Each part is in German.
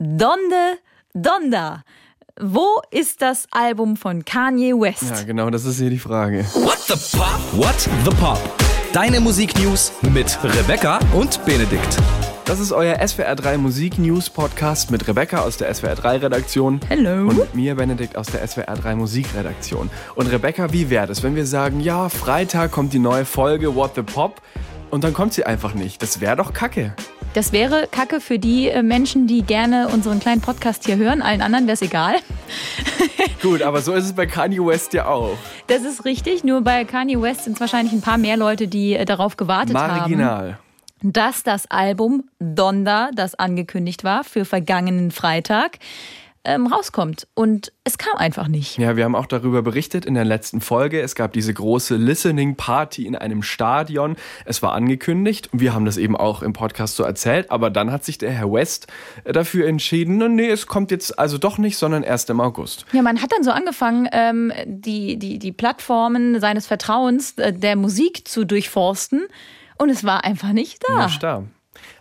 Donde Donda. Wo ist das Album von Kanye West? Ja, genau, das ist hier die Frage. What the Pop? What the Pop? Deine Musiknews mit Rebecca und Benedikt. Das ist euer SWR3 Musik News Podcast mit Rebecca aus der SWR3 Redaktion. Hello. Und mit mir, Benedikt, aus der SWR3 Musikredaktion. Und Rebecca, wie wäre das, wenn wir sagen, ja, Freitag kommt die neue Folge What the Pop und dann kommt sie einfach nicht? Das wäre doch kacke. Das wäre Kacke für die äh, Menschen, die gerne unseren kleinen Podcast hier hören. Allen anderen wäre es egal. Gut, aber so ist es bei Kanye West ja auch. Das ist richtig. Nur bei Kanye West sind es wahrscheinlich ein paar mehr Leute, die äh, darauf gewartet haben. Marginal. dass das Album Donda, das angekündigt war für vergangenen Freitag, ähm, rauskommt. Und es kam einfach nicht. Ja, wir haben auch darüber berichtet in der letzten Folge. Es gab diese große Listening Party in einem Stadion. Es war angekündigt und wir haben das eben auch im Podcast so erzählt. Aber dann hat sich der Herr West äh, dafür entschieden, "Na, nee, es kommt jetzt also doch nicht, sondern erst im August. Ja, man hat dann so angefangen, ähm, die, die, die Plattformen seines Vertrauens äh, der Musik zu durchforsten. Und es war einfach nicht da. Nicht da.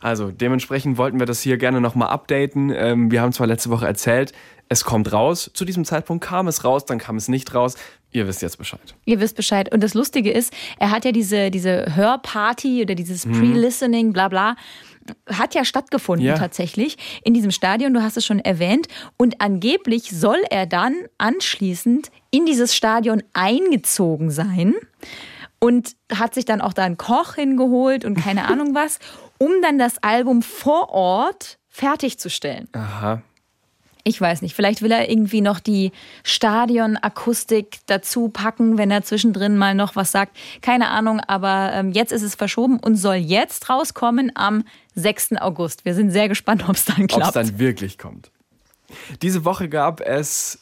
Also dementsprechend wollten wir das hier gerne nochmal updaten. Ähm, wir haben zwar letzte Woche erzählt, es kommt raus. Zu diesem Zeitpunkt kam es raus, dann kam es nicht raus. Ihr wisst jetzt Bescheid. Ihr wisst Bescheid. Und das Lustige ist, er hat ja diese, diese Hörparty oder dieses Pre-Listening, bla bla, hat ja stattgefunden Ja. tatsächlich in diesem Stadion, du hast es schon erwähnt. Und angeblich soll er dann anschließend in dieses Stadion eingezogen sein und hat sich dann auch da einen Koch hingeholt und keine Ahnung was, um dann das Album vor Ort fertigzustellen. Aha. Ich weiß nicht, vielleicht will er irgendwie noch die Stadionakustik dazu packen, wenn er zwischendrin mal noch was sagt. Keine Ahnung, aber ähm, jetzt ist es verschoben und soll jetzt rauskommen am 6. August. Wir sind sehr gespannt, ob es dann Ob es klappt. dann wirklich kommt. Diese Woche gab es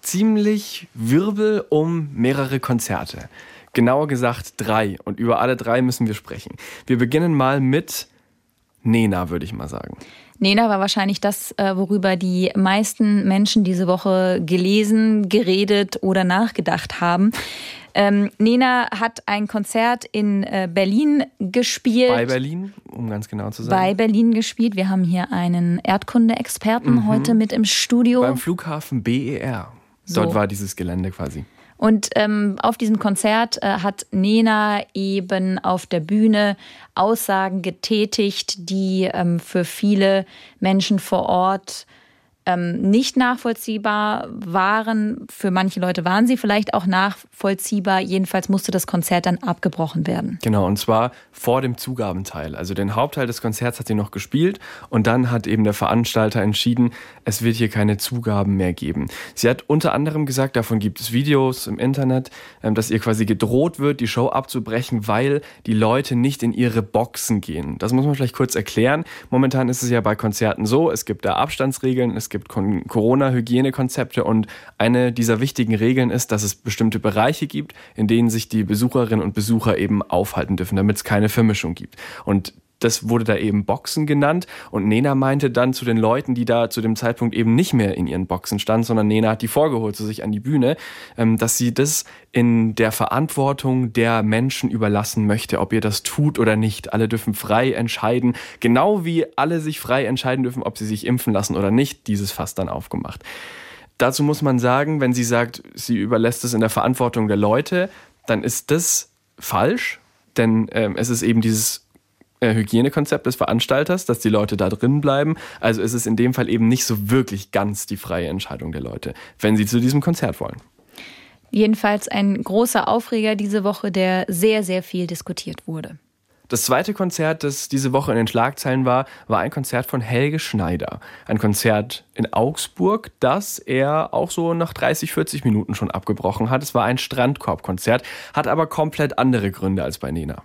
ziemlich Wirbel um mehrere Konzerte. Genauer gesagt drei. Und über alle drei müssen wir sprechen. Wir beginnen mal mit Nena, würde ich mal sagen. Nena war wahrscheinlich das, äh, worüber die meisten Menschen diese Woche gelesen, geredet oder nachgedacht haben. Ähm, Nena hat ein Konzert in äh, Berlin gespielt. Bei Berlin, um ganz genau zu bei sagen. Berlin gespielt. Wir haben hier einen Erdkunde-Experten heute mit im Studio. Beim Flughafen BER. Dort So. war dieses Gelände quasi. Und ähm, auf diesem Konzert äh, hat Nena eben auf der Bühne Aussagen getätigt, die ähm, für viele Menschen vor Ort ähm, nicht nachvollziehbar waren. Für manche Leute waren sie vielleicht auch nachvollziehbar. Jedenfalls musste das Konzert dann abgebrochen werden. Genau, und zwar vor dem Zugabenteil. Also den Hauptteil des Konzerts hat sie noch gespielt und dann hat eben der Veranstalter entschieden, es wird hier keine Zugaben mehr geben. Sie hat unter anderem gesagt, davon gibt es Videos im Internet, ähm, dass ihr quasi gedroht wird, die Show abzubrechen, weil die Leute nicht in ihre Boxen gehen. Das muss man vielleicht kurz erklären. Momentan ist es ja bei Konzerten so, es gibt da Abstandsregeln, es gibt Kon- Corona-Hygienekonzepte und eine dieser wichtigen Regeln ist, dass es bestimmte Bereiche gibt, in denen sich die Besucherinnen und Besucher eben aufhalten dürfen, damit es keine Vermischung gibt. Und das wurde da eben Boxen genannt und Nena meinte dann zu den Leuten, die da zu dem Zeitpunkt eben nicht mehr in ihren Boxen standen, sondern Nena hat die vorgeholt zu sich an die Bühne, ähm, dass sie das in der Verantwortung der Menschen überlassen möchte, ob ihr das tut oder nicht. Alle dürfen frei entscheiden, genau wie alle sich frei entscheiden dürfen, ob sie sich impfen lassen oder nicht. Dieses Fass dann aufgemacht. Dazu muss man sagen, wenn sie sagt, sie überlässt es in der Verantwortung der Leute, dann ist das falsch, denn ähm, es ist eben dieses Hygienekonzept des Veranstalters, dass die Leute da drin bleiben. Also ist es in dem Fall eben nicht so wirklich ganz die freie Entscheidung der Leute, wenn sie zu diesem Konzert wollen. Jedenfalls ein großer Aufreger diese Woche, der sehr, sehr viel diskutiert wurde. Das zweite Konzert, das diese Woche in den Schlagzeilen war, war ein Konzert von Helge Schneider. Ein Konzert in Augsburg, das er auch so nach 30, 40 Minuten schon abgebrochen hat. Es war ein Strandkorbkonzert, hat aber komplett andere Gründe als bei Nena.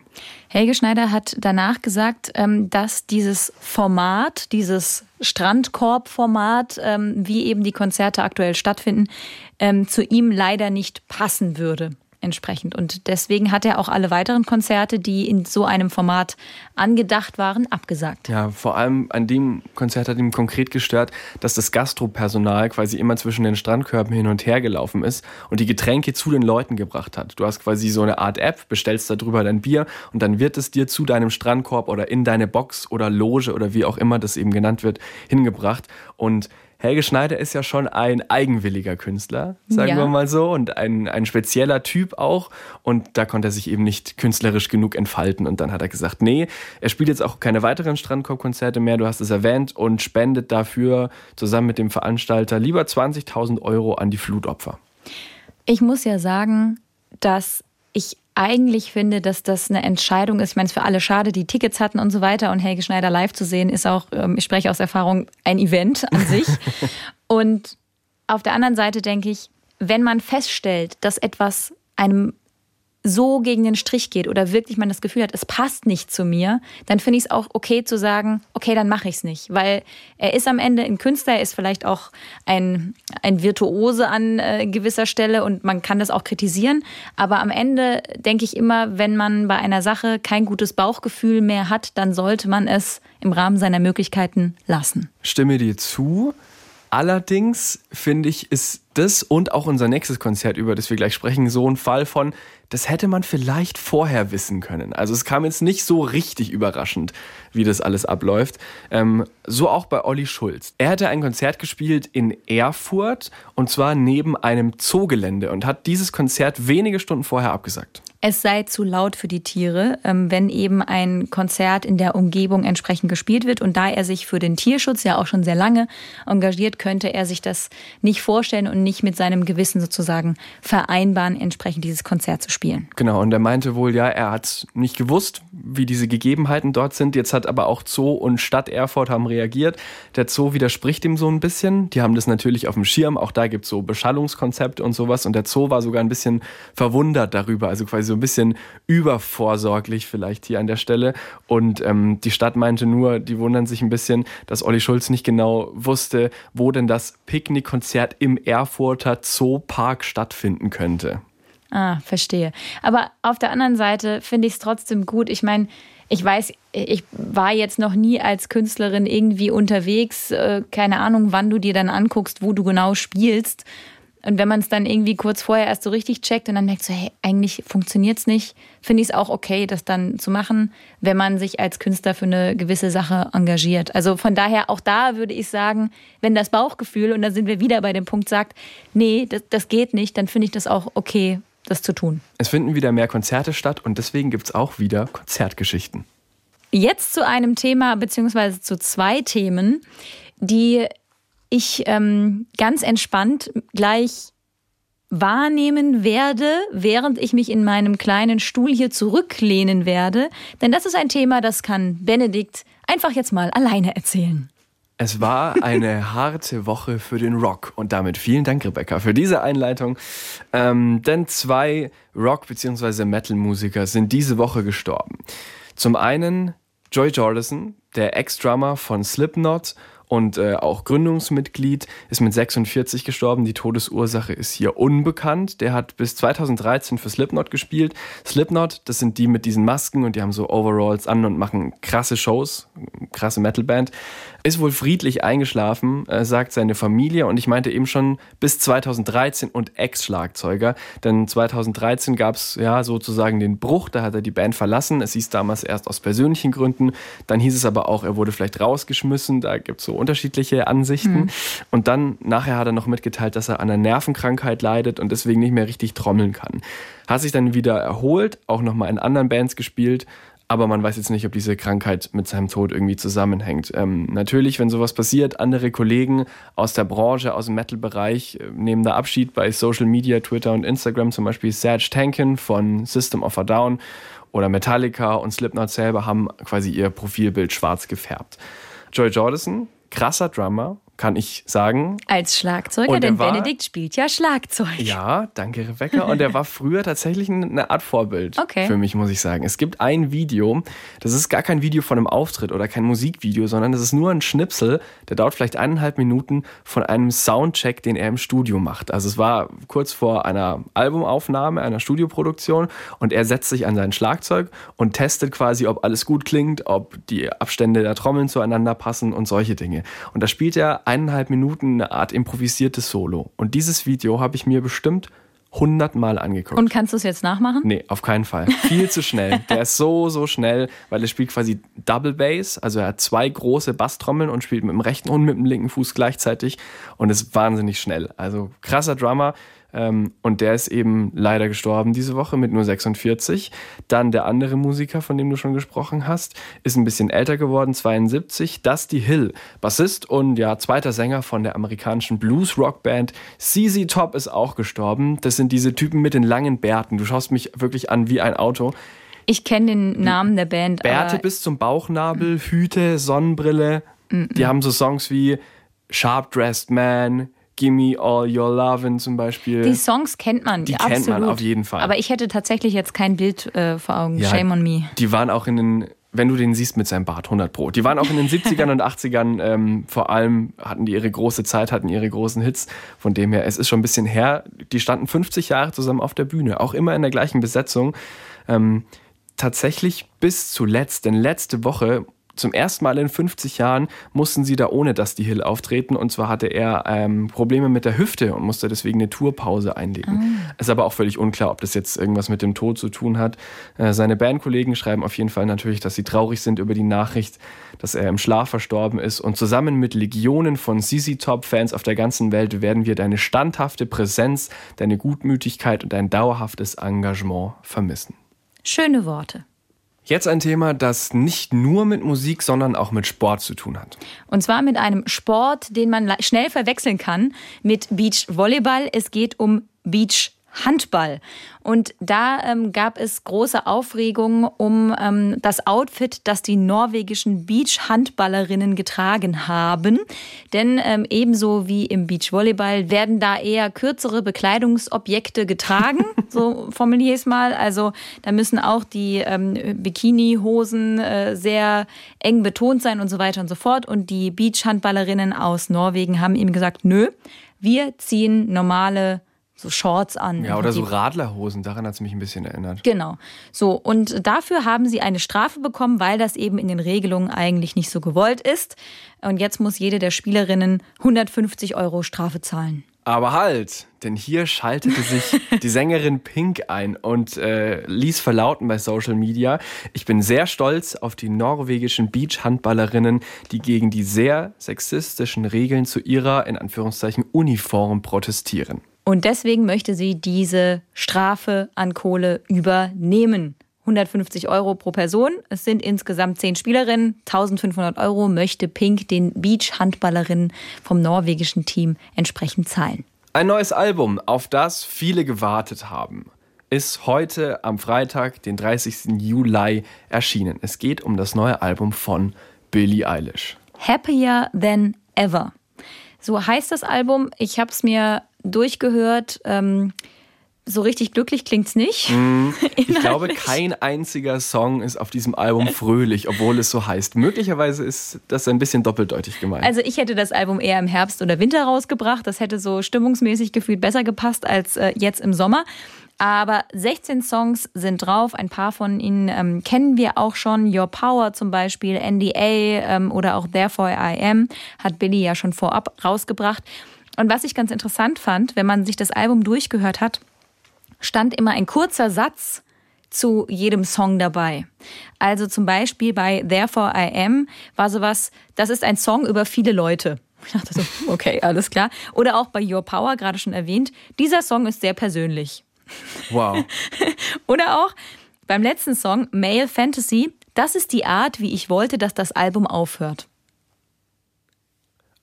Helge Schneider hat danach gesagt, ähm, dass dieses Format, dieses Strandkorb-Format, ähm, wie eben die Konzerte aktuell stattfinden, ähm, zu ihm leider nicht passen würde. Entsprechend. Und deswegen hat er auch alle weiteren Konzerte, die in so einem Format angedacht waren, abgesagt. Ja, vor allem an dem Konzert hat ihm konkret gestört, dass das Gastropersonal quasi immer zwischen den Strandkörben hin und her gelaufen ist und die Getränke zu den Leuten gebracht hat. Du hast quasi so eine Art App, bestellst darüber dein Bier und dann wird es dir zu deinem Strandkorb oder in deine Box oder Loge oder wie auch immer das eben genannt wird, hingebracht. Und Helge Schneider ist ja schon ein eigenwilliger Künstler, sagen ja. wir mal so, und ein, ein spezieller Typ auch. Und da konnte er sich eben nicht künstlerisch genug entfalten. Und dann hat er gesagt, nee, er spielt jetzt auch keine weiteren Strandkorb-Konzerte mehr, du hast es erwähnt, und spendet dafür zusammen mit dem Veranstalter lieber 20.000 Euro an die Flutopfer. Ich muss ja sagen, dass ich eigentlich finde, dass das eine Entscheidung ist. Ich meine, es ist für alle schade, die Tickets hatten und so weiter. Und Helge Schneider live zu sehen, ist auch, ähm, ich spreche aus Erfahrung, ein Event an sich. und auf der anderen Seite denke ich, wenn man feststellt, dass etwas einem so gegen den Strich geht oder wirklich man das Gefühl hat, es passt nicht zu mir, dann finde ich es auch okay zu sagen, okay, dann mache ich es nicht. Weil er ist am Ende ein Künstler, er ist vielleicht auch ein, ein Virtuose an äh, gewisser Stelle und man kann das auch kritisieren. Aber am Ende denke ich immer, wenn man bei einer Sache kein gutes Bauchgefühl mehr hat, dann sollte man es im Rahmen seiner Möglichkeiten lassen. Stimme dir zu. Allerdings finde ich, ist das und auch unser nächstes Konzert, über das wir gleich sprechen, so ein Fall von, das hätte man vielleicht vorher wissen können. Also es kam jetzt nicht so richtig überraschend, wie das alles abläuft. Ähm, so auch bei Olli Schulz. Er hatte ein Konzert gespielt in Erfurt und zwar neben einem Zoogelände und hat dieses Konzert wenige Stunden vorher abgesagt es sei zu laut für die Tiere, ähm, wenn eben ein Konzert in der Umgebung entsprechend gespielt wird. Und da er sich für den Tierschutz ja auch schon sehr lange engagiert, könnte er sich das nicht vorstellen und nicht mit seinem Gewissen sozusagen vereinbaren, entsprechend dieses Konzert zu spielen. Genau, und er meinte wohl, ja, er hat nicht gewusst, wie diese Gegebenheiten dort sind. Jetzt hat aber auch Zoo und Stadt Erfurt haben reagiert. Der Zoo widerspricht ihm so ein bisschen. Die haben das natürlich auf dem Schirm. Auch da gibt es so Beschallungskonzepte und sowas. Und der Zoo war sogar ein bisschen verwundert darüber. Also quasi so ein bisschen übervorsorglich vielleicht hier an der Stelle. Und ähm, die Stadt meinte nur, die wundern sich ein bisschen, dass Olli Schulz nicht genau wusste, wo denn das Picknickkonzert im Erfurter Zoopark stattfinden könnte. Ah, verstehe. Aber auf der anderen Seite finde ich es trotzdem gut. Ich meine, ich weiß, ich war jetzt noch nie als Künstlerin irgendwie unterwegs. Äh, keine Ahnung, wann du dir dann anguckst, wo du genau spielst. Und wenn man es dann irgendwie kurz vorher erst so richtig checkt und dann denkt so, hey, eigentlich funktioniert es nicht, finde ich es auch okay, das dann zu machen, wenn man sich als Künstler für eine gewisse Sache engagiert. Also von daher, auch da würde ich sagen, wenn das Bauchgefühl, und da sind wir wieder bei dem Punkt, sagt, nee, das, das geht nicht, dann finde ich das auch okay, das zu tun. Es finden wieder mehr Konzerte statt und deswegen gibt es auch wieder Konzertgeschichten. Jetzt zu einem Thema, beziehungsweise zu zwei Themen, die ich ähm, ganz entspannt gleich wahrnehmen werde, während ich mich in meinem kleinen Stuhl hier zurücklehnen werde. Denn das ist ein Thema, das kann Benedikt einfach jetzt mal alleine erzählen. Es war eine harte Woche für den Rock und damit vielen Dank, Rebecca, für diese Einleitung. Ähm, denn zwei Rock- bzw. Metal-Musiker sind diese Woche gestorben. Zum einen Joy Jordison, der Ex-Drummer von Slipknot und äh, auch Gründungsmitglied, ist mit 46 gestorben. Die Todesursache ist hier unbekannt. Der hat bis 2013 für Slipknot gespielt. Slipknot, das sind die mit diesen Masken und die haben so Overalls an und machen krasse Shows, krasse Metalband. Ist wohl friedlich eingeschlafen, äh, sagt seine Familie. Und ich meinte eben schon bis 2013 und Ex-Schlagzeuger. Denn 2013 gab es ja sozusagen den Bruch, da hat er die Band verlassen. Es hieß damals erst aus persönlichen Gründen. Dann hieß es aber auch, er wurde vielleicht rausgeschmissen. Da gibt es so unterschiedliche Ansichten. Mhm. Und dann nachher hat er noch mitgeteilt, dass er an einer Nervenkrankheit leidet und deswegen nicht mehr richtig trommeln kann. Hat sich dann wieder erholt, auch nochmal in anderen Bands gespielt, aber man weiß jetzt nicht, ob diese Krankheit mit seinem Tod irgendwie zusammenhängt. Ähm, natürlich, wenn sowas passiert, andere Kollegen aus der Branche, aus dem Metal-Bereich äh, nehmen da Abschied bei Social Media, Twitter und Instagram, zum Beispiel Serge Tankin von System of a Down oder Metallica und Slipknot selber haben quasi ihr Profilbild schwarz gefärbt. Joy Jordison, krasser Drummer, kann ich sagen. Als Schlagzeuger, denn war, Benedikt spielt ja Schlagzeug. Ja, danke Rebecca. Und er war früher tatsächlich eine Art Vorbild okay. für mich, muss ich sagen. Es gibt ein Video, das ist gar kein Video von einem Auftritt oder kein Musikvideo, sondern das ist nur ein Schnipsel, der dauert vielleicht eineinhalb Minuten von einem Soundcheck, den er im Studio macht. Also es war kurz vor einer Albumaufnahme, einer Studioproduktion und er setzt sich an sein Schlagzeug und testet quasi, ob alles gut klingt, ob die Abstände der Trommeln zueinander passen und solche Dinge. Und da spielt er eineinhalb Minuten eine Art improvisiertes Solo. Und dieses Video habe ich mir bestimmt hundertmal angeguckt. Und kannst du es jetzt nachmachen? Nee, auf keinen Fall. Viel zu schnell. Der ist so, so schnell, weil er spielt quasi Double Bass. Also er hat zwei große Basstrommeln und spielt mit dem rechten und mit dem linken Fuß gleichzeitig und ist wahnsinnig schnell. Also krasser Drummer. Ähm, und der ist eben leider gestorben diese Woche mit nur 46. Dann der andere Musiker, von dem du schon gesprochen hast, ist ein bisschen älter geworden, 72. Dusty Hill, Bassist und ja, zweiter Sänger von der amerikanischen Blues-Rock-Band. CZ Top ist auch gestorben. Das sind diese Typen mit den langen Bärten. Du schaust mich wirklich an wie ein Auto. Ich kenne den Namen der Band. Bärte bis zum Bauchnabel, Hüte, Sonnenbrille. Die haben so Songs wie Sharp Dressed Man, Gimme All Your Lovin' zum Beispiel. Die Songs kennt man, die absolut. kennt man auf jeden Fall. Aber ich hätte tatsächlich jetzt kein Bild äh, vor Augen. Ja, Shame on me. Die waren auch in den, wenn du den siehst mit seinem Bart, 100 Pro. Die waren auch in den 70ern und 80ern, ähm, vor allem hatten die ihre große Zeit, hatten ihre großen Hits. Von dem her, es ist schon ein bisschen her. Die standen 50 Jahre zusammen auf der Bühne, auch immer in der gleichen Besetzung. Ähm, tatsächlich bis zuletzt, denn letzte Woche zum ersten Mal in 50 Jahren mussten sie da ohne Dusty Hill auftreten. Und zwar hatte er ähm, Probleme mit der Hüfte und musste deswegen eine Tourpause einlegen. Ah. Ist aber auch völlig unklar, ob das jetzt irgendwas mit dem Tod zu tun hat. Äh, seine Bandkollegen schreiben auf jeden Fall natürlich, dass sie traurig sind über die Nachricht, dass er im Schlaf verstorben ist. Und zusammen mit Legionen von CC Top-Fans auf der ganzen Welt werden wir deine standhafte Präsenz, deine Gutmütigkeit und dein dauerhaftes Engagement vermissen. Schöne Worte. Jetzt ein Thema, das nicht nur mit Musik, sondern auch mit Sport zu tun hat. Und zwar mit einem Sport, den man schnell verwechseln kann mit Beachvolleyball. Es geht um Beach Handball. Und da ähm, gab es große Aufregung um ähm, das Outfit, das die norwegischen Beach-Handballerinnen getragen haben. Denn ähm, ebenso wie im Beachvolleyball werden da eher kürzere Bekleidungsobjekte getragen, so formuliere ich es mal. Also da müssen auch die ähm, Bikini-Hosen äh, sehr eng betont sein und so weiter und so fort. Und die Beach-Handballerinnen aus Norwegen haben ihm gesagt, nö, wir ziehen normale so Shorts an. Ja, oder so Radlerhosen, daran hat es mich ein bisschen erinnert. Genau. So, und dafür haben sie eine Strafe bekommen, weil das eben in den Regelungen eigentlich nicht so gewollt ist. Und jetzt muss jede der Spielerinnen 150 Euro Strafe zahlen. Aber halt, denn hier schaltete sich die Sängerin Pink ein und äh, ließ verlauten bei Social Media, ich bin sehr stolz auf die norwegischen Beach-Handballerinnen, die gegen die sehr sexistischen Regeln zu ihrer, in Anführungszeichen, Uniform protestieren. Und deswegen möchte sie diese Strafe an Kohle übernehmen. 150 Euro pro Person. Es sind insgesamt zehn Spielerinnen. 1500 Euro möchte Pink den Beach-Handballerinnen vom norwegischen Team entsprechend zahlen. Ein neues Album, auf das viele gewartet haben, ist heute am Freitag, den 30. Juli, erschienen. Es geht um das neue Album von Billie Eilish. Happier Than Ever. So heißt das Album. Ich habe es mir durchgehört. Ähm, so richtig glücklich klingt's nicht. Mm, ich glaube, kein einziger Song ist auf diesem Album fröhlich, obwohl es so heißt. Möglicherweise ist das ein bisschen doppeldeutig gemeint. Also ich hätte das Album eher im Herbst oder Winter rausgebracht. Das hätte so stimmungsmäßig gefühlt besser gepasst als äh, jetzt im Sommer. Aber 16 Songs sind drauf. Ein paar von ihnen ähm, kennen wir auch schon. Your Power zum Beispiel, NDA ähm, oder auch Therefore I Am hat Billy ja schon vorab rausgebracht. Und was ich ganz interessant fand, wenn man sich das Album durchgehört hat, stand immer ein kurzer Satz zu jedem Song dabei. Also zum Beispiel bei Therefore I Am war sowas, das ist ein Song über viele Leute. Ich dachte so, okay, alles klar. Oder auch bei Your Power, gerade schon erwähnt, dieser Song ist sehr persönlich. Wow. Oder auch beim letzten Song, Male Fantasy, das ist die Art, wie ich wollte, dass das Album aufhört.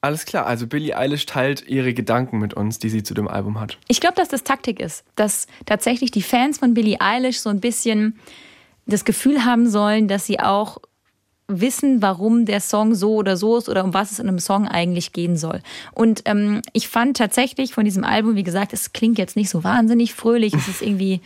Alles klar, also Billie Eilish teilt ihre Gedanken mit uns, die sie zu dem Album hat. Ich glaube, dass das Taktik ist, dass tatsächlich die Fans von Billie Eilish so ein bisschen das Gefühl haben sollen, dass sie auch wissen, warum der Song so oder so ist oder um was es in einem Song eigentlich gehen soll. Und ähm, ich fand tatsächlich von diesem Album, wie gesagt, es klingt jetzt nicht so wahnsinnig fröhlich. Es ist irgendwie,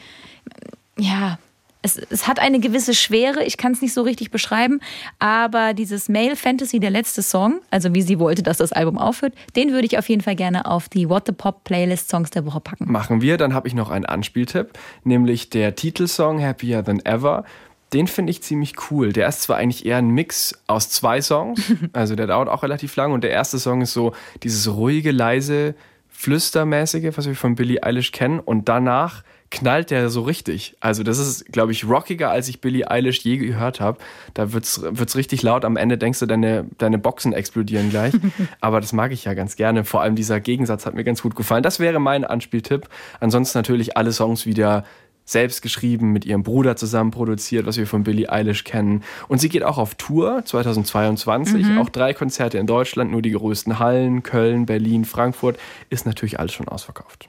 ja, es, es hat eine gewisse Schwere, ich kann es nicht so richtig beschreiben, aber dieses Male Fantasy, der letzte Song, also wie sie wollte, dass das Album aufhört, den würde ich auf jeden Fall gerne auf die What the Pop Playlist Songs der Woche packen. Machen wir, dann habe ich noch einen Anspieltipp, nämlich der Titelsong Happier Than Ever. Den finde ich ziemlich cool. Der ist zwar eigentlich eher ein Mix aus zwei Songs, also der dauert auch relativ lang und der erste Song ist so dieses ruhige, leise, flüstermäßige, was wir von Billie Eilish kennen und danach knallt der so richtig. Also das ist, glaube ich, rockiger, als ich Billie Eilish je gehört habe. Da wird es richtig laut. Am Ende denkst du, deine, deine Boxen explodieren gleich. Aber das mag ich ja ganz gerne. Vor allem dieser Gegensatz hat mir ganz gut gefallen. Das wäre mein Anspieltipp. Ansonsten natürlich alle Songs wieder selbst geschrieben, mit ihrem Bruder zusammen produziert, was wir von Billie Eilish kennen. Und sie geht auch auf Tour 2022. Mhm. Auch drei Konzerte in Deutschland, nur die größten Hallen, Köln, Berlin, Frankfurt. Ist natürlich alles schon ausverkauft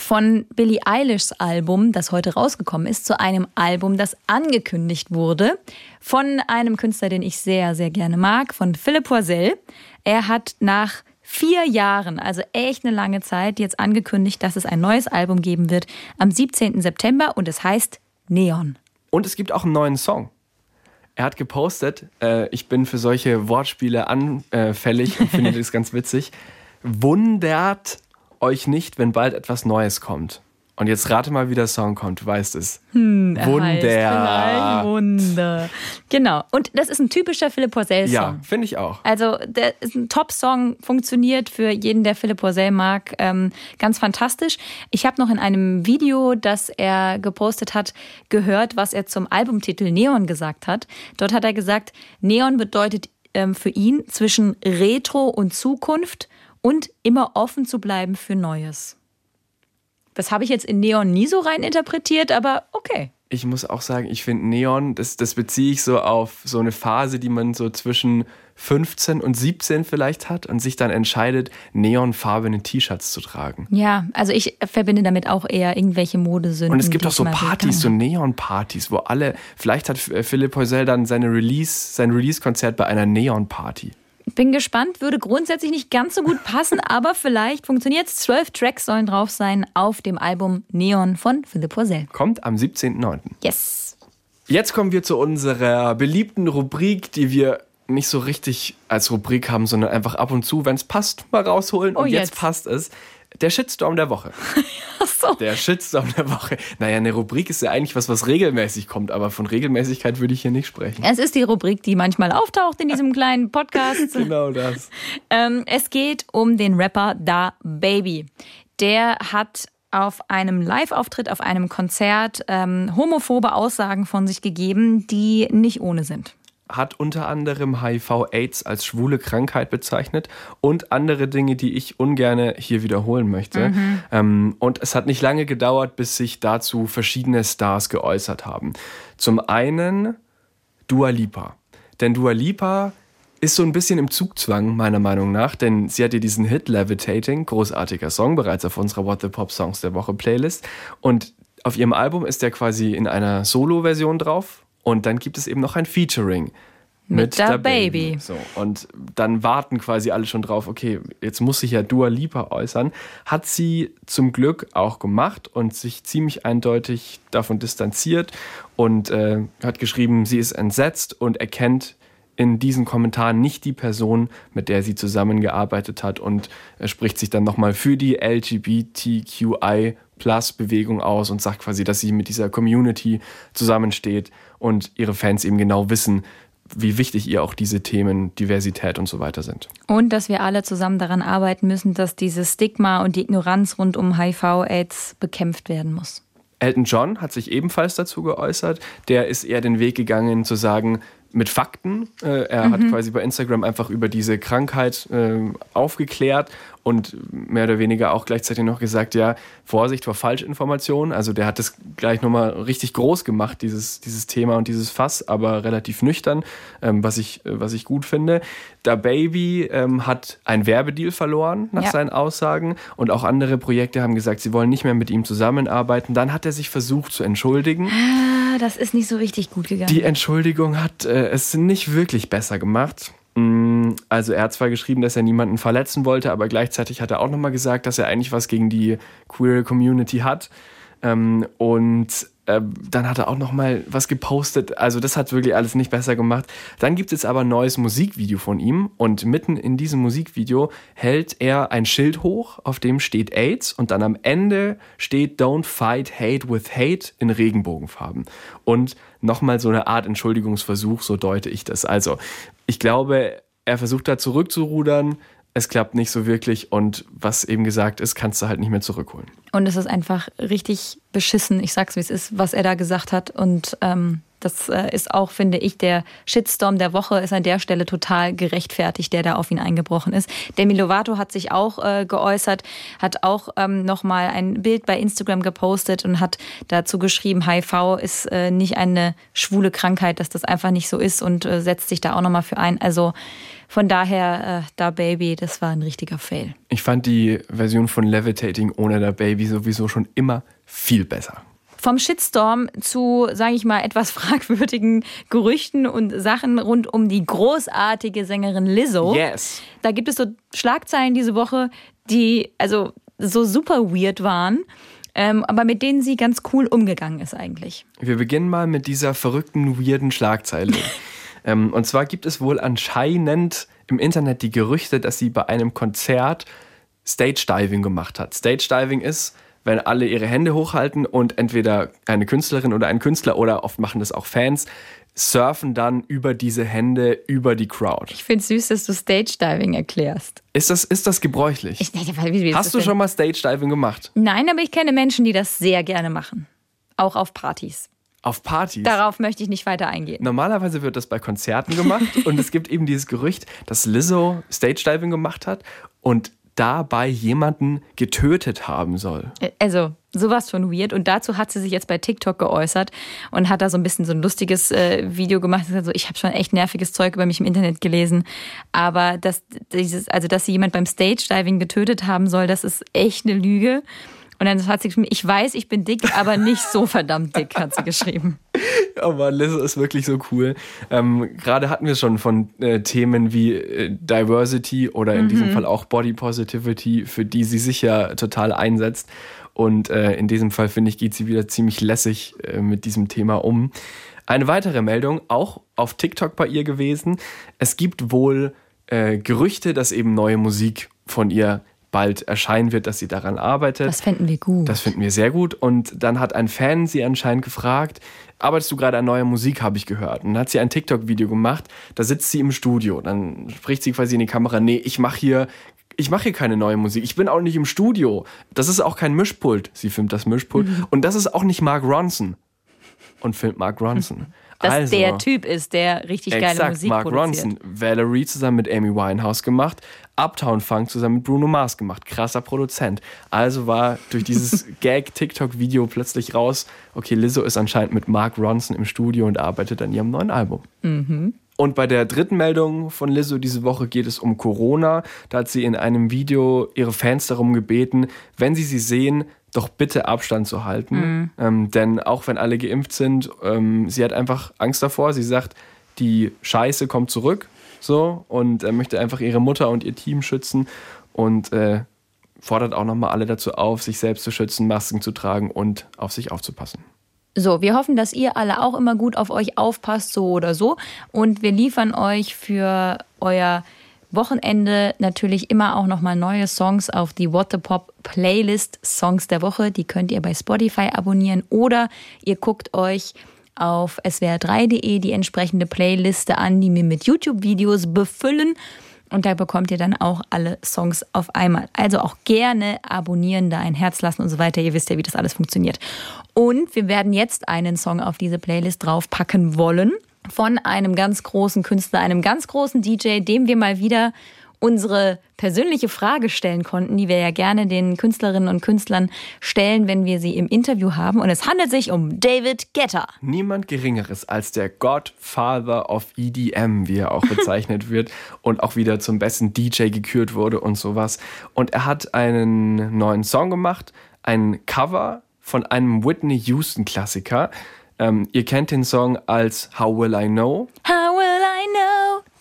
von Billie Eilishs Album, das heute rausgekommen ist, zu einem Album, das angekündigt wurde von einem Künstler, den ich sehr, sehr gerne mag, von Philipp Poisel. Er hat nach vier Jahren, also echt eine lange Zeit, jetzt angekündigt, dass es ein neues Album geben wird am 17. September und es heißt Neon. Und es gibt auch einen neuen Song. Er hat gepostet, äh, ich bin für solche Wortspiele anfällig und finde das ganz witzig. Wundert euch nicht, wenn bald etwas Neues kommt. Und jetzt rate mal, wie der Song kommt. Du weißt es. Hm, Wunder. Wunder. Genau. Und das ist ein typischer Philipp Porzell-Song. Ja, finde ich auch. Also, der ist ein Top-Song, funktioniert für jeden, der Philipp Porzell mag. Ähm, ganz fantastisch. Ich habe noch in einem Video, das er gepostet hat, gehört, was er zum Albumtitel Neon gesagt hat. Dort hat er gesagt, Neon bedeutet ähm, für ihn zwischen Retro und Zukunft und immer offen zu bleiben für Neues. Das habe ich jetzt in Neon nie so rein interpretiert, aber okay. Ich muss auch sagen, ich finde Neon, das, das beziehe ich so auf so eine Phase, die man so zwischen 15 und 17 vielleicht hat und sich dann entscheidet, neonfarbene T-Shirts zu tragen. Ja, also ich verbinde damit auch eher irgendwelche Modesünden. Und es gibt auch so Partys, so Neon-Partys, wo alle, vielleicht hat Philipp Heusel dann seine Release, sein Release-Konzert bei einer Neon-Party. Bin gespannt, würde grundsätzlich nicht ganz so gut passen, aber vielleicht funktioniert es. Zwölf Tracks sollen drauf sein auf dem Album Neon von Philipp Porzell. Kommt am 17.09. Yes. Jetzt kommen wir zu unserer beliebten Rubrik, die wir nicht so richtig als Rubrik haben, sondern einfach ab und zu, wenn es passt, mal rausholen. Oh, und jetzt. jetzt passt es. Der Shitstorm der Woche. So. Der Shitstorm der Woche. Naja, eine Rubrik ist ja eigentlich was, was regelmäßig kommt, aber von Regelmäßigkeit würde ich hier nicht sprechen. Es ist die Rubrik, die manchmal auftaucht in diesem kleinen Podcast. genau das. Ähm, es geht um den Rapper Da Baby. Der hat auf einem Live-Auftritt, auf einem Konzert ähm, homophobe Aussagen von sich gegeben, die nicht ohne sind hat unter anderem HIV-Aids als schwule Krankheit bezeichnet und andere Dinge, die ich ungern hier wiederholen möchte. Mhm. Ähm, und es hat nicht lange gedauert, bis sich dazu verschiedene Stars geäußert haben. Zum einen Dua Lipa. Denn Dua Lipa ist so ein bisschen im Zugzwang, meiner Meinung nach, denn sie hat ja diesen Hit Levitating, großartiger Song, bereits auf unserer What the Pop Songs der Woche Playlist. Und auf ihrem Album ist der quasi in einer Solo-Version drauf und dann gibt es eben noch ein Featuring mit, mit der Baby. Baby. So, und dann warten quasi alle schon drauf, okay, jetzt muss sich ja Dua Lipa äußern. Hat sie zum Glück auch gemacht und sich ziemlich eindeutig davon distanziert und äh, hat geschrieben, sie ist entsetzt und erkennt in diesen Kommentaren nicht die Person, mit der sie zusammengearbeitet hat und äh, spricht sich dann nochmal für die LGBTQI Plus Bewegung aus und sagt quasi, dass sie mit dieser Community zusammensteht und ihre Fans eben genau wissen, wie wichtig ihr auch diese Themen Diversität und so weiter sind. Und dass wir alle zusammen daran arbeiten müssen, dass dieses Stigma und die Ignoranz rund um HIV-Aids bekämpft werden muss. Elton John hat sich ebenfalls dazu geäußert. Der ist eher den Weg gegangen zu sagen, mit Fakten. Äh, er mhm. hat quasi bei Instagram einfach über diese Krankheit äh, aufgeklärt und mehr oder weniger auch gleichzeitig noch gesagt, ja, Vorsicht vor Falschinformationen. Also der hat das gleich nochmal richtig groß gemacht, dieses, dieses Thema und dieses Fass, aber relativ nüchtern, ähm, was, ich, äh, was ich gut finde. Da Baby ähm, hat ein Werbedeal verloren nach ja. seinen Aussagen und auch andere Projekte haben gesagt, sie wollen nicht mehr mit ihm zusammenarbeiten. Dann hat er sich versucht zu entschuldigen. Ah das ist nicht so richtig gut gegangen. Die Entschuldigung hat äh, es nicht wirklich besser gemacht. Mm, also er hat zwar geschrieben, dass er niemanden verletzen wollte, aber gleichzeitig hat er auch nochmal gesagt, dass er eigentlich was gegen die queer Community hat. Ähm, und äh, dann hat er auch noch mal was gepostet. Also das hat wirklich alles nicht besser gemacht. Dann gibt es aber ein neues Musikvideo von ihm und mitten in diesem Musikvideo hält er ein Schild hoch, auf dem steht AIDS und dann am Ende steht Don't fight hate with hate in Regenbogenfarben. Und nochmal so eine Art Entschuldigungsversuch, so deute ich das. Also ich glaube, er versucht da zurückzurudern, es klappt nicht so wirklich und was eben gesagt ist, kannst du halt nicht mehr zurückholen. Und es ist einfach richtig beschissen, ich sag's wie es ist, was er da gesagt hat. Und ähm, das äh, ist auch, finde ich, der Shitstorm der Woche ist an der Stelle total gerechtfertigt, der da auf ihn eingebrochen ist. Demi Lovato hat sich auch äh, geäußert, hat auch ähm, nochmal ein Bild bei Instagram gepostet und hat dazu geschrieben, HIV ist äh, nicht eine schwule Krankheit, dass das einfach nicht so ist und äh, setzt sich da auch nochmal für ein. Also von daher, äh, Da Baby, das war ein richtiger Fail. Ich fand die Version von Levitating ohne Da Baby sowieso schon immer viel besser. Vom Shitstorm zu, sage ich mal, etwas fragwürdigen Gerüchten und Sachen rund um die großartige Sängerin Lizzo. Yes. Da gibt es so Schlagzeilen diese Woche, die also so super weird waren. Ähm, aber mit denen sie ganz cool umgegangen ist eigentlich. Wir beginnen mal mit dieser verrückten, weirden Schlagzeile. Ähm, und zwar gibt es wohl anscheinend im Internet die Gerüchte, dass sie bei einem Konzert Stage Diving gemacht hat. Stage Diving ist, wenn alle ihre Hände hochhalten und entweder eine Künstlerin oder ein Künstler oder oft machen das auch Fans, surfen dann über diese Hände über die Crowd. Ich finde es süß, dass du Stage Diving erklärst. Ist das, ist das gebräuchlich? Ich, wie, Hast du schon mal Stage Diving gemacht? Nein, aber ich kenne Menschen, die das sehr gerne machen. Auch auf Partys. Auf Partys. Darauf möchte ich nicht weiter eingehen. Normalerweise wird das bei Konzerten gemacht und es gibt eben dieses Gerücht, dass Lizzo Stage Diving gemacht hat und dabei jemanden getötet haben soll. Also sowas von weird. Und dazu hat sie sich jetzt bei TikTok geäußert und hat da so ein bisschen so ein lustiges äh, Video gemacht. Also ich habe schon echt nerviges Zeug über mich im Internet gelesen, aber dass dieses, also dass sie jemand beim Stage Diving getötet haben soll, das ist echt eine Lüge. Und dann hat sie geschrieben, ich weiß, ich bin dick, aber nicht so verdammt dick, hat sie geschrieben. Aber Liz ist wirklich so cool. Ähm, Gerade hatten wir schon von äh, Themen wie äh, Diversity oder in mhm. diesem Fall auch Body Positivity, für die sie sich ja total einsetzt. Und äh, in diesem Fall, finde ich, geht sie wieder ziemlich lässig äh, mit diesem Thema um. Eine weitere Meldung, auch auf TikTok bei ihr gewesen. Es gibt wohl äh, Gerüchte, dass eben neue Musik von ihr bald erscheinen wird, dass sie daran arbeitet. Das finden wir gut. Das finden wir sehr gut. Und dann hat ein Fan sie anscheinend gefragt, arbeitest du gerade an neuer Musik, habe ich gehört. Und dann hat sie ein TikTok-Video gemacht, da sitzt sie im Studio. Dann spricht sie quasi in die Kamera, nee, ich mache hier ich mache hier keine neue Musik. Ich bin auch nicht im Studio. Das ist auch kein Mischpult. Sie filmt das Mischpult. Mhm. Und das ist auch nicht Mark Ronson. Und filmt Mark Ronson. dass also, der Typ ist, der richtig exakt, geile Musik Mark produziert. Ronson, Valerie zusammen mit Amy Winehouse gemacht, Uptown Funk zusammen mit Bruno Mars gemacht, krasser Produzent. Also war durch dieses Gag-TikTok-Video plötzlich raus, okay, Lizzo ist anscheinend mit Mark Ronson im Studio und arbeitet an ihrem neuen Album. Mhm. Und bei der dritten Meldung von Lizzo diese Woche geht es um Corona. Da hat sie in einem Video ihre Fans darum gebeten, wenn sie sie sehen, doch bitte Abstand zu halten. Mhm. Ähm, denn auch wenn alle geimpft sind, ähm, sie hat einfach Angst davor. Sie sagt, die Scheiße kommt zurück so und äh, möchte einfach ihre Mutter und ihr Team schützen und äh, fordert auch nochmal alle dazu auf, sich selbst zu schützen, Masken zu tragen und auf sich aufzupassen. So, wir hoffen, dass ihr alle auch immer gut auf euch aufpasst, so oder so. Und wir liefern euch für euer Wochenende natürlich immer auch nochmal neue Songs auf die What the Pop Playlist Songs der Woche. Die könnt ihr bei Spotify abonnieren oder ihr guckt euch auf swr3.de die entsprechende Playliste an, die wir mit YouTube-Videos befüllen. Und da bekommt ihr dann auch alle Songs auf einmal. Also auch gerne abonnieren, da ein Herz lassen und so weiter. Ihr wisst ja, wie das alles funktioniert. Und wir werden jetzt einen Song auf diese Playlist draufpacken wollen von einem ganz großen Künstler, einem ganz großen DJ, dem wir mal wieder unsere persönliche Frage stellen konnten, die wir ja gerne den Künstlerinnen und Künstlern stellen, wenn wir sie im Interview haben. Und es handelt sich um David Guetta. Niemand Geringeres als der Godfather of EDM, wie er auch bezeichnet wird und auch wieder zum besten DJ gekürt wurde und sowas. Und er hat einen neuen Song gemacht, ein Cover von einem Whitney Houston Klassiker Ähm, ihr kennt den Song als How Will I Know? How will I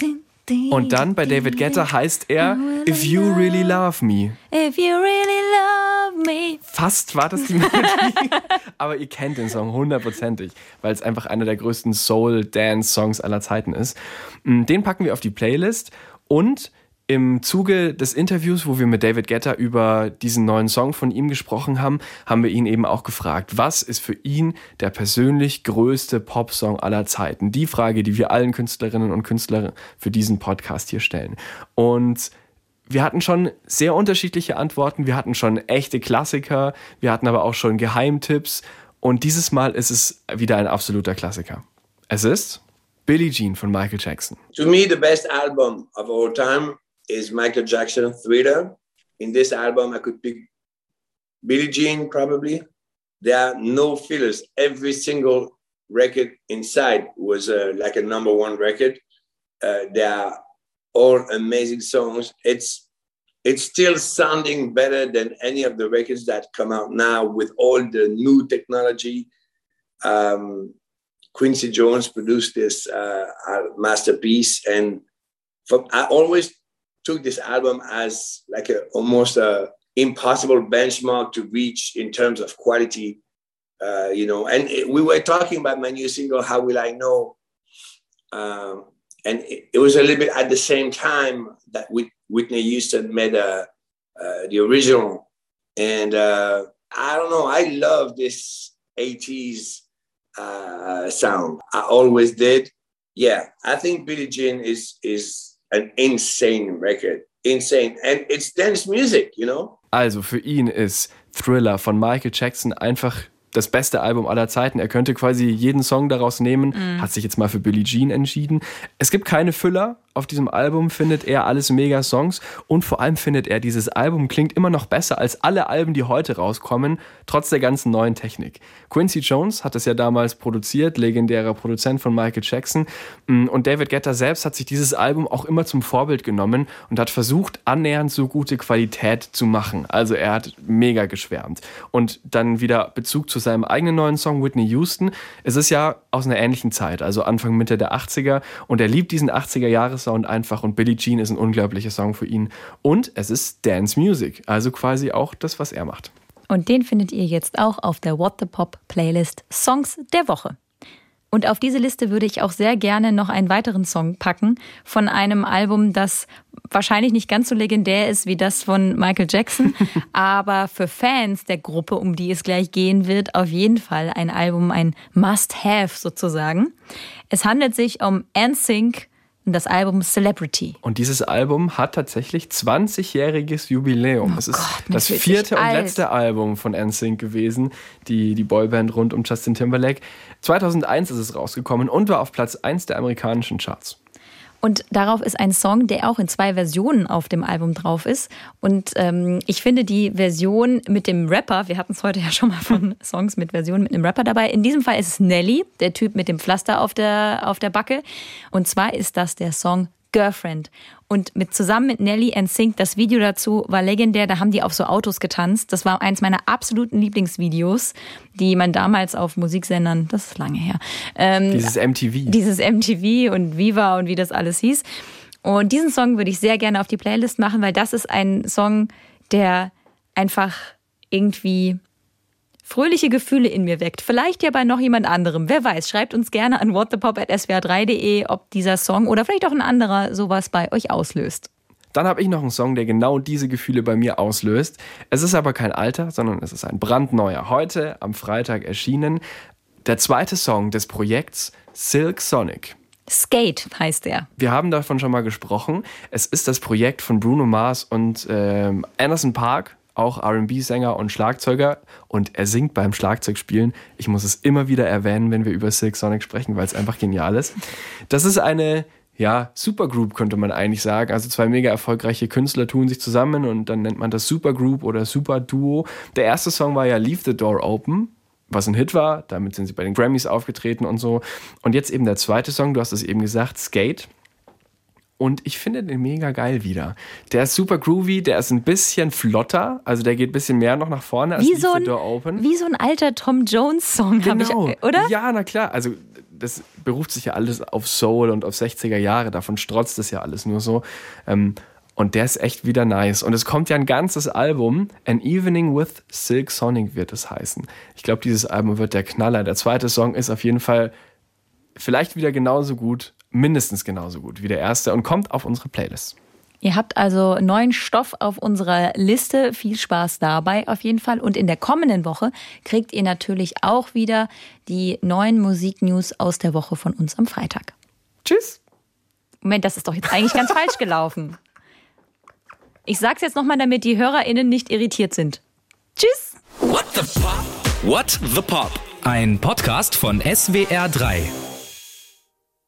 know? Und dann bei David Guetta heißt er If You Really Love Me. If you really love me. Fast war das die Melodie, aber ihr kennt den Song hundertprozentig, weil es einfach einer der größten Soul-Dance-Songs aller Zeiten ist. Mm, Den packen wir auf die Playlist und im Zuge des Interviews, wo wir mit David Guetta über diesen neuen Song von ihm gesprochen haben, haben wir ihn eben auch gefragt, was ist für ihn der persönlich größte Popsong aller Zeiten? Die Frage, die wir allen Künstlerinnen und Künstlern für diesen Podcast hier stellen. Und wir hatten schon sehr unterschiedliche Antworten. Wir hatten schon echte Klassiker. Wir hatten aber auch schon Geheimtipps. Und dieses Mal ist es wieder ein absoluter Klassiker. Es ist Billie Jean von Michael Jackson. To me, the best album of all time is Michael Jackson Thriller. In this album, I could pick Billie Jean probably. There are no fillers. Every single record inside was uh, like a number one record. Uh, they are all amazing songs. It's it's still sounding better than any of the records that come out now with all the new technology. Um, Quincy Jones produced this uh, masterpiece, and from, I always took this album as like a almost a impossible benchmark to reach in terms of quality. Uh, you know, and it, we were talking about my new single, "How Will I Know," um, and it, it, was a little bit at the same time that Whitney Houston made a, uh, the original, and uh, I don't know, I love this '80s uh, sound. I always did. Yeah, I think Billie Jean is is an insane record. Insane. And it's dance music, you know? Also für ihn ist Thriller von Michael Jackson einfach das beste Album aller Zeiten. Er könnte quasi jeden Song daraus nehmen, Mhm. hat sich jetzt mal für Billie Jean entschieden. Es gibt keine Füller. Auf diesem Album findet er alles mega Songs und vor allem findet er, dieses Album klingt immer noch besser als alle Alben, die heute rauskommen, trotz der ganzen neuen Technik. Quincy Jones hat es ja damals produziert, legendärer Produzent von Michael Jackson. Mm, Und David Guetta selbst hat sich dieses Album auch immer zum Vorbild genommen und hat versucht, annähernd so gute Qualität zu machen. Also er hat mega geschwärmt. Und dann wieder Bezug zu seinem eigenen neuen Song Whitney Houston. Es ist ja aus einer ähnlichen Zeit, also Anfang, Mitte der 80er. Und er liebt diesen 80er-Jahres-Sound einfach. Und Billie Jean ist ein unglaublicher Song für ihn. Und es ist Dance Music, also quasi auch das, was er macht. Und den findet ihr jetzt auch auf der What the Pop Playlist Songs der Woche. Und auf diese Liste würde ich auch sehr gerne noch einen weiteren Song packen von einem Album, das wahrscheinlich nicht ganz so legendär ist wie das von Michael Jackson, aber für Fans der Gruppe, um die es gleich gehen wird, auf jeden Fall ein Album, ein Must-Have sozusagen. Es handelt sich um NSYNC und das Album Celebrity. Und dieses Album hat tatsächlich 20-jähriges Jubiläum. es ist Oh Gott, das vierte und alt. letzte Album von NSYNC gewesen, die, die Boyband rund um Justin Timberlake. 2001 ist es rausgekommen und war auf Platz 1 der amerikanischen Charts. Und darauf ist ein Song, der auch in zwei Versionen auf dem Album drauf ist. Und ähm, ich finde die Version mit dem Rapper, wir hatten es heute ja schon mal von Songs mit Versionen mit einem Rapper dabei. In diesem Fall ist es Nelly, der Typ mit dem Pflaster auf der, auf der Backe. Und zwar ist das der Song Girlfriend. Und mit zusammen mit Nelly and Sync, das Video dazu war legendär, da haben die auf so Autos getanzt. Das war eins meiner absoluten Lieblingsvideos, die man damals auf Musiksendern, das ist lange her, ähm, Dieses MTV. dieses MTV und Viva und wie das alles hieß. Und diesen Song würde ich sehr gerne auf die Playlist machen, weil das ist ein Song, der einfach irgendwie fröhliche Gefühle in mir weckt. Vielleicht ja bei noch jemand anderem. Wer weiß, schreibt uns gerne an whatthepop.swr3.de, ob dieser Song oder vielleicht auch ein anderer sowas bei euch auslöst. Dann habe ich noch einen Song, der genau diese Gefühle bei mir auslöst. Es ist aber kein alter, sondern es ist ein brandneuer. Heute am Freitag erschienen. Der zweite Song des Projekts Silk Sonic. Skate heißt er. Wir haben davon schon mal gesprochen. Es ist das Projekt von Bruno Mars und ähm, Anderson Park, auch RB-Sänger und Schlagzeuger. Und er singt beim Schlagzeugspielen. Ich muss es immer wieder erwähnen, wenn wir über Silk Sonic sprechen, weil es einfach genial ist. Das ist eine ja, Supergroup könnte man eigentlich sagen. Also zwei mega erfolgreiche Künstler tun sich zusammen und dann nennt man das Supergroup oder Superduo. Der erste Song war ja Leave the Door Open, was ein Hit war. Damit sind sie bei den Grammys aufgetreten und so. Und jetzt eben der zweite Song, du hast es eben gesagt, Skate. Und ich finde den mega geil wieder. Der ist super groovy, der ist ein bisschen flotter, also der geht ein bisschen mehr noch nach vorne als wie so ein, Door Open. Wie so ein alter Tom Jones Song, genau. ich, oder? Ja, na klar. Also das beruft sich ja alles auf Soul und auf 60er Jahre, davon strotzt es ja alles nur so. Ähm, und der ist echt wieder nice. Und es kommt ja ein ganzes Album. An Evening with Silk Sonic wird es heißen. Ich glaube, dieses Album wird der Knaller. Der zweite Song ist auf jeden Fall vielleicht wieder genauso gut, mindestens genauso gut wie der erste und kommt auf unsere Playlist. Ihr habt also neuen Stoff auf unserer Liste. Viel Spaß dabei auf jeden Fall. Und in der kommenden Woche kriegt ihr natürlich auch wieder die neuen Musiknews aus der Woche von uns am Freitag. Tschüss. Moment, das ist doch jetzt eigentlich ganz falsch gelaufen. Ich sag's jetzt nochmal, damit die HörerInnen nicht irritiert sind. Tschüss. What the Pop? What the Pop? Ein Podcast von SWR3.